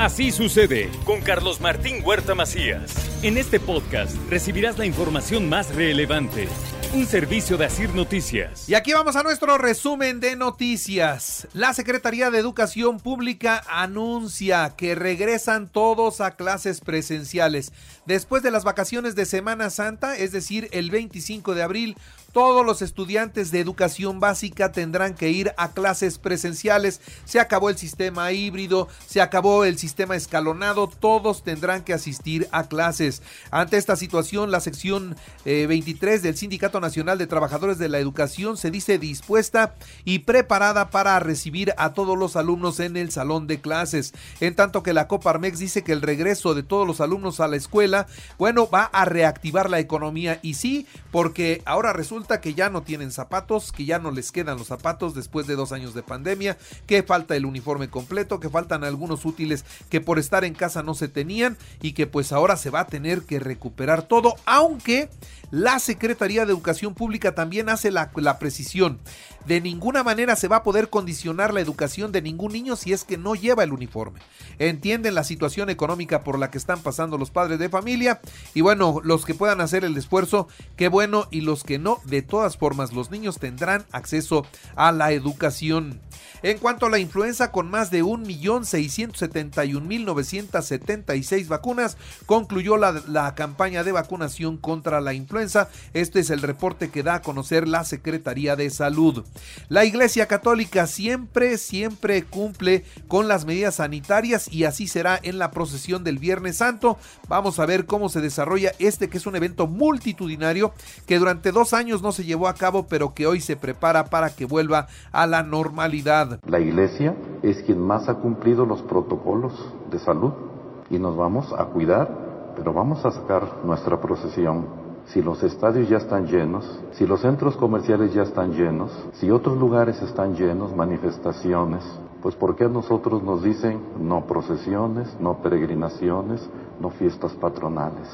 Así sucede con Carlos Martín Huerta Macías. En este podcast recibirás la información más relevante. Un servicio de Asir Noticias. Y aquí vamos a nuestro resumen de noticias. La Secretaría de Educación Pública anuncia que regresan todos a clases presenciales. Después de las vacaciones de Semana Santa, es decir, el 25 de abril, todos los estudiantes de educación básica tendrán que ir a clases presenciales. Se acabó el sistema híbrido, se acabó el sistema escalonado, todos tendrán que asistir a clases. Ante esta situación, la sección 23 del Sindicato Nacional de Trabajadores de la Educación se dice dispuesta y preparada para recibir a todos los alumnos en el salón de clases. En tanto que la Coparmex dice que el regreso de todos los alumnos a la escuela, bueno, va a reactivar la economía y sí, porque ahora resulta que ya no tienen zapatos, que ya no les quedan los zapatos después de dos años de pandemia, que falta el uniforme completo, que faltan algunos útiles que por estar en casa no se tenían y que pues ahora se va a tener que recuperar todo, aunque la Secretaría de Educación Pública también hace la, la precisión. De ninguna manera se va a poder condicionar la educación de ningún niño si es que no lleva el uniforme. Entienden la situación económica por la que están pasando los padres de familia y bueno, los que puedan hacer el esfuerzo, qué bueno, y los que no, de todas formas, los niños tendrán acceso a la educación. En cuanto a la influenza, con más de 1.671.976 vacunas, concluyó la, la, campaña de vacunación contra la influenza. Este es el reporte que da a conocer la Secretaría de Salud. La Iglesia Católica siempre, siempre cumple con las medidas sanitarias y así será en la procesión del Viernes Santo. Vamos a ver cómo se desarrolla este que es un evento multitudinario que durante dos años no se llevó a cabo, pero que hoy se prepara para que vuelva a la normalidad. La Iglesia es quien más ha cumplido los protocolos de salud y nos vamos a cuidar, pero vamos a sacar nuestra procesión. Si los estadios ya están llenos, si los centros comerciales ya están llenos, si otros lugares están llenos, manifestaciones, pues ¿por qué a nosotros nos dicen no procesiones, no peregrinaciones, no fiestas patronales?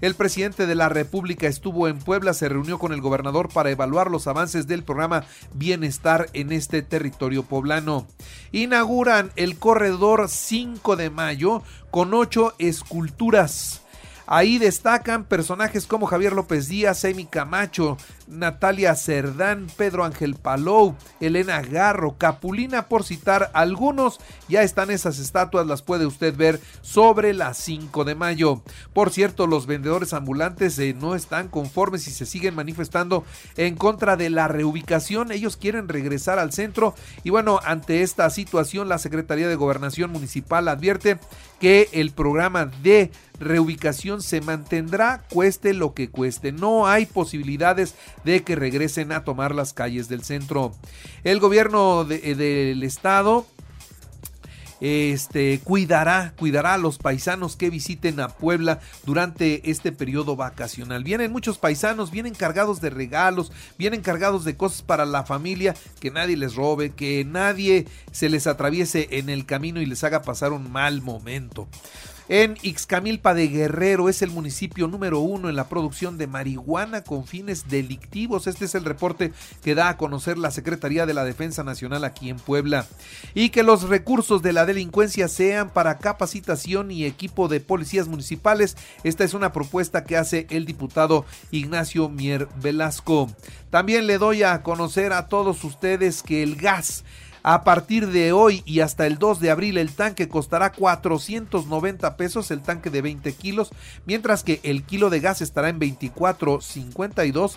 El presidente de la República estuvo en Puebla, se reunió con el gobernador para evaluar los avances del programa Bienestar en este territorio poblano. Inauguran el corredor 5 de mayo con ocho esculturas. Ahí destacan personajes como Javier López Díaz, Amy Camacho, Natalia Cerdán, Pedro Ángel Palou, Elena Garro, Capulina, por citar algunos. Ya están esas estatuas, las puede usted ver sobre las 5 de mayo. Por cierto, los vendedores ambulantes eh, no están conformes y se siguen manifestando en contra de la reubicación. Ellos quieren regresar al centro y bueno, ante esta situación, la Secretaría de Gobernación Municipal advierte que el programa de reubicación se mantendrá cueste lo que cueste. No hay posibilidades de que regresen a tomar las calles del centro. El gobierno de, del estado este cuidará, cuidará a los paisanos que visiten a Puebla durante este periodo vacacional. Vienen muchos paisanos, vienen cargados de regalos, vienen cargados de cosas para la familia, que nadie les robe, que nadie se les atraviese en el camino y les haga pasar un mal momento. En Ixcamilpa de Guerrero es el municipio número uno en la producción de marihuana con fines delictivos. Este es el reporte que da a conocer la Secretaría de la Defensa Nacional aquí en Puebla. Y que los recursos de la delincuencia sean para capacitación y equipo de policías municipales. Esta es una propuesta que hace el diputado Ignacio Mier Velasco. También le doy a conocer a todos ustedes que el gas a partir de hoy y hasta el 2 de abril el tanque costará 490 pesos, el tanque de 20 kilos, mientras que el kilo de gas estará en 24.52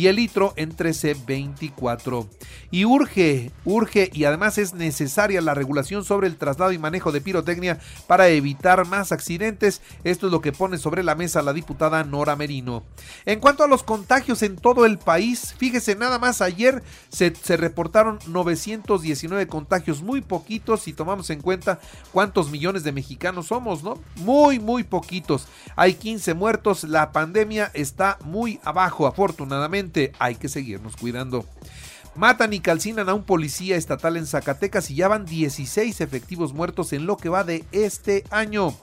y el litro en 13.24. Y urge, urge y además es necesaria la regulación sobre el traslado y manejo de pirotecnia para evitar más accidentes. Esto es lo que pone sobre la mesa la diputada Nora Merino. En cuanto a los contagios en todo el país, fíjese, nada más ayer se, se reportaron 919 contagios, muy poquitos si tomamos en cuenta cuántos millones de mexicanos somos, ¿no? Muy, muy poquitos. Hay 15 muertos, la pandemia está muy abajo, afortunadamente hay que seguirnos cuidando. Matan y calcinan a un policía estatal en Zacatecas y ya van 16 efectivos muertos en lo que va de este año.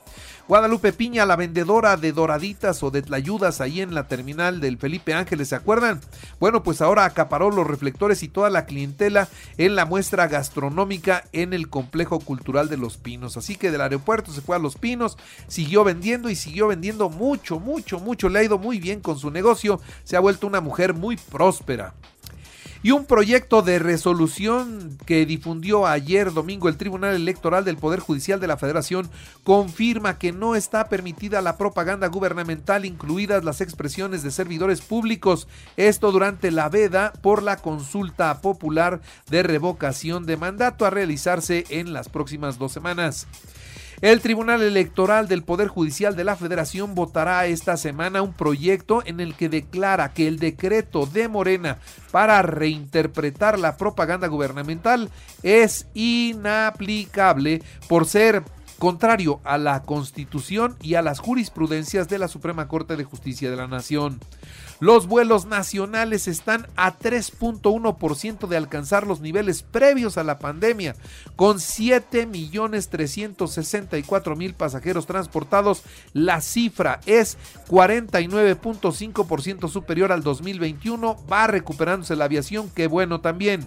Guadalupe Piña, la vendedora de doraditas o de tlayudas ahí en la terminal del Felipe Ángeles, ¿se acuerdan? Bueno, pues ahora acaparó los reflectores y toda la clientela en la muestra gastronómica en el complejo cultural de Los Pinos. Así que del aeropuerto se fue a Los Pinos, siguió vendiendo y siguió vendiendo mucho, mucho, mucho. Le ha ido muy bien con su negocio, se ha vuelto una mujer muy próspera y un proyecto de resolución que difundió ayer domingo el Tribunal Electoral del Poder Judicial de la Federación confirma que no está permitida la propaganda gubernamental, incluidas las expresiones de servidores públicos, esto durante la veda por la consulta popular de revocación de mandato a realizarse en las próximas dos semanas. El Tribunal Electoral del Poder Judicial de la Federación votará esta semana un proyecto en el que declara que el decreto de Morena para reinterpretar la propaganda gubernamental es inaplicable por ser contrario a la Constitución y a las jurisprudencias de la Suprema Corte de Justicia de la Nación. Los vuelos nacionales están a 3.1% de alcanzar los niveles previos a la pandemia, con 7.364.000 pasajeros transportados. La cifra es 49.5% superior al 2021. Va recuperándose la aviación, qué bueno también.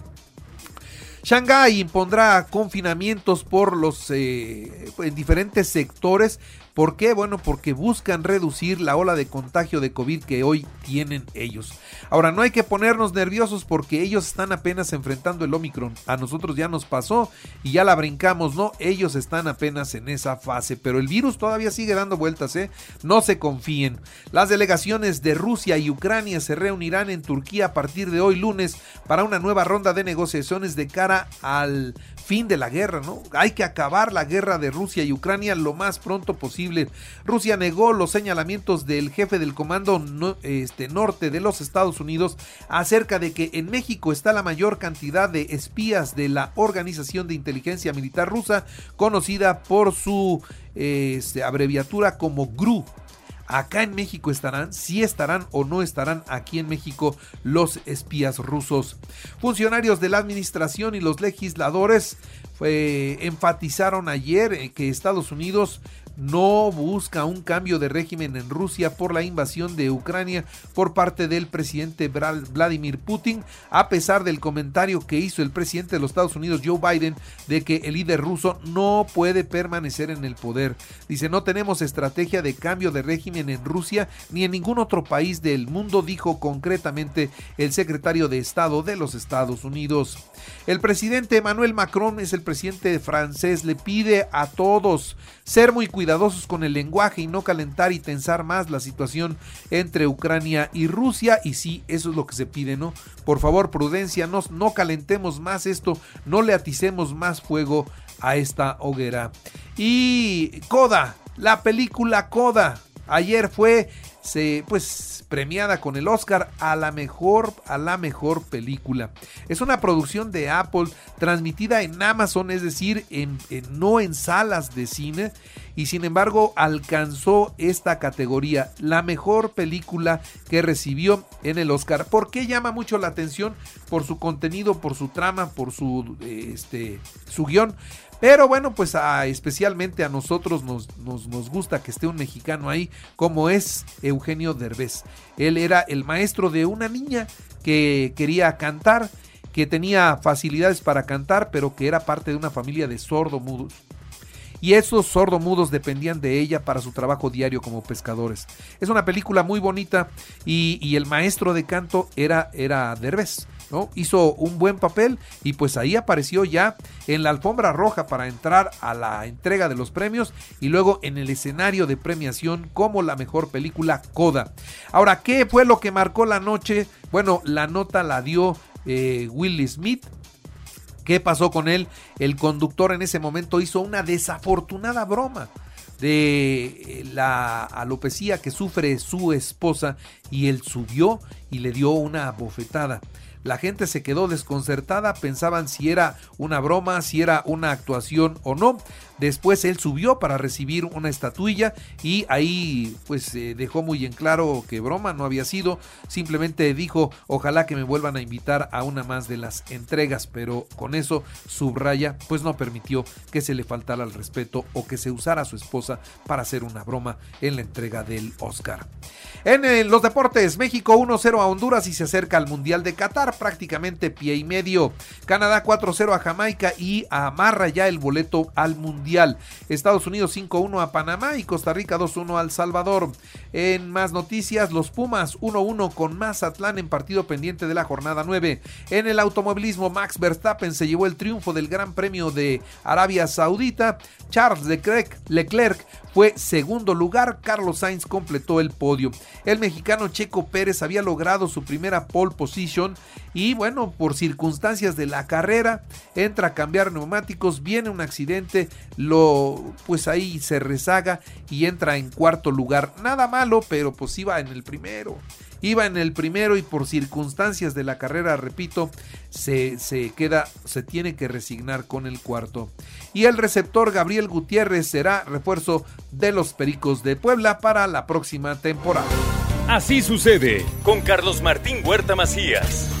Shanghái impondrá confinamientos por los eh, en diferentes sectores ¿Por qué? Bueno, porque buscan reducir la ola de contagio de COVID que hoy tienen ellos. Ahora, no hay que ponernos nerviosos porque ellos están apenas enfrentando el Omicron. A nosotros ya nos pasó y ya la brincamos, ¿no? Ellos están apenas en esa fase, pero el virus todavía sigue dando vueltas, ¿eh? No se confíen. Las delegaciones de Rusia y Ucrania se reunirán en Turquía a partir de hoy lunes para una nueva ronda de negociaciones de cara al fin de la guerra, ¿no? Hay que acabar la guerra de Rusia y Ucrania lo más pronto posible. Rusia negó los señalamientos del jefe del comando este, norte de los Estados Unidos acerca de que en México está la mayor cantidad de espías de la Organización de Inteligencia Militar Rusa, conocida por su este, abreviatura como GRU acá en México estarán, si estarán o no estarán aquí en México los espías rusos. Funcionarios de la administración y los legisladores enfatizaron ayer eh, que Estados Unidos no busca un cambio de régimen en Rusia por la invasión de Ucrania por parte del presidente Vladimir Putin, a pesar del comentario que hizo el presidente de los Estados Unidos, Joe Biden, de que el líder ruso no puede permanecer en el poder. Dice, no tenemos estrategia de cambio de régimen en Rusia ni en ningún otro país del mundo, dijo concretamente el secretario de Estado de los Estados Unidos. El presidente Emmanuel Macron es el presidente francés, le pide a todos ser muy cuidadosos con el lenguaje y no calentar y tensar más la situación entre Ucrania y Rusia. Y sí, eso es lo que se pide, ¿no? Por favor, prudencia, no, no calentemos más esto, no le aticemos más fuego a esta hoguera. Y Coda, la película Coda, ayer fue se, pues premiada con el Oscar a la mejor a la mejor película. Es una producción de Apple transmitida en Amazon, es decir, en, no en salas de cine y sin embargo alcanzó esta categoría, la mejor película que recibió en el Oscar. ¿Por qué llama mucho la atención? Por su contenido, por su trama, por su este su guion. Pero bueno, pues especialmente a nosotros nos, nos, nos, gusta que esté un mexicano ahí, como es Eugenio Derbez. Él era el maestro de una niña que quería cantar, que tenía facilidades para cantar, pero que era parte de una familia de sordo-mudos. Y esos sordomudos dependían de ella para su trabajo diario como pescadores. Es una película muy bonita y, el maestro de canto era, era Derbez. ¿no? Hizo un buen papel y pues ahí apareció ya en la alfombra roja para entrar a la entrega de los premios y luego en el escenario de premiación como la mejor película Coda. Ahora, ¿qué fue lo que marcó la noche? Bueno, la nota la dio eh, Willie Smith. ¿Qué pasó con él? El conductor en ese momento hizo una desafortunada broma de eh, la alopecia que sufre su esposa y él subió y le dio una bofetada. La gente se quedó desconcertada, pensaban si era una broma, si era una actuación o no. Después él subió para recibir una estatuilla y ahí pues dejó muy en claro que broma no había sido. Simplemente dijo ojalá que me vuelvan a invitar a una más de las entregas, pero con eso subraya pues no permitió que se le faltara el respeto o que se usara su esposa para hacer una broma en la entrega del Oscar. En eh, los deportes, México 1-0 a Honduras y se acerca al Mundial de Qatar, prácticamente pie y medio. Canadá 4-0 a Jamaica y amarra ya el boleto al Mundial. Estados Unidos 5-1 a Panamá y Costa Rica 2-1 al Salvador. En más noticias, los Pumas 1-1 con Mazatlán en partido pendiente de la jornada 9. En el automovilismo, Max Verstappen se llevó el triunfo del Gran Premio de Arabia Saudita. Charles Leclerc, Leclerc fue segundo lugar, Carlos Sainz completó el podio. El mexicano Checo Pérez había logrado su primera pole position y bueno, por circunstancias de la carrera, entra a cambiar neumáticos, viene un accidente, lo pues ahí se rezaga y entra en cuarto lugar. Nada malo, pero pues iba en el primero iba en el primero y por circunstancias de la carrera, repito, se, se, queda, se tiene que resignar con el cuarto. Y el receptor Gabriel Gutiérrez será refuerzo de los Pericos de Puebla para la próxima temporada. Así sucede con Carlos Martín Huerta Macías.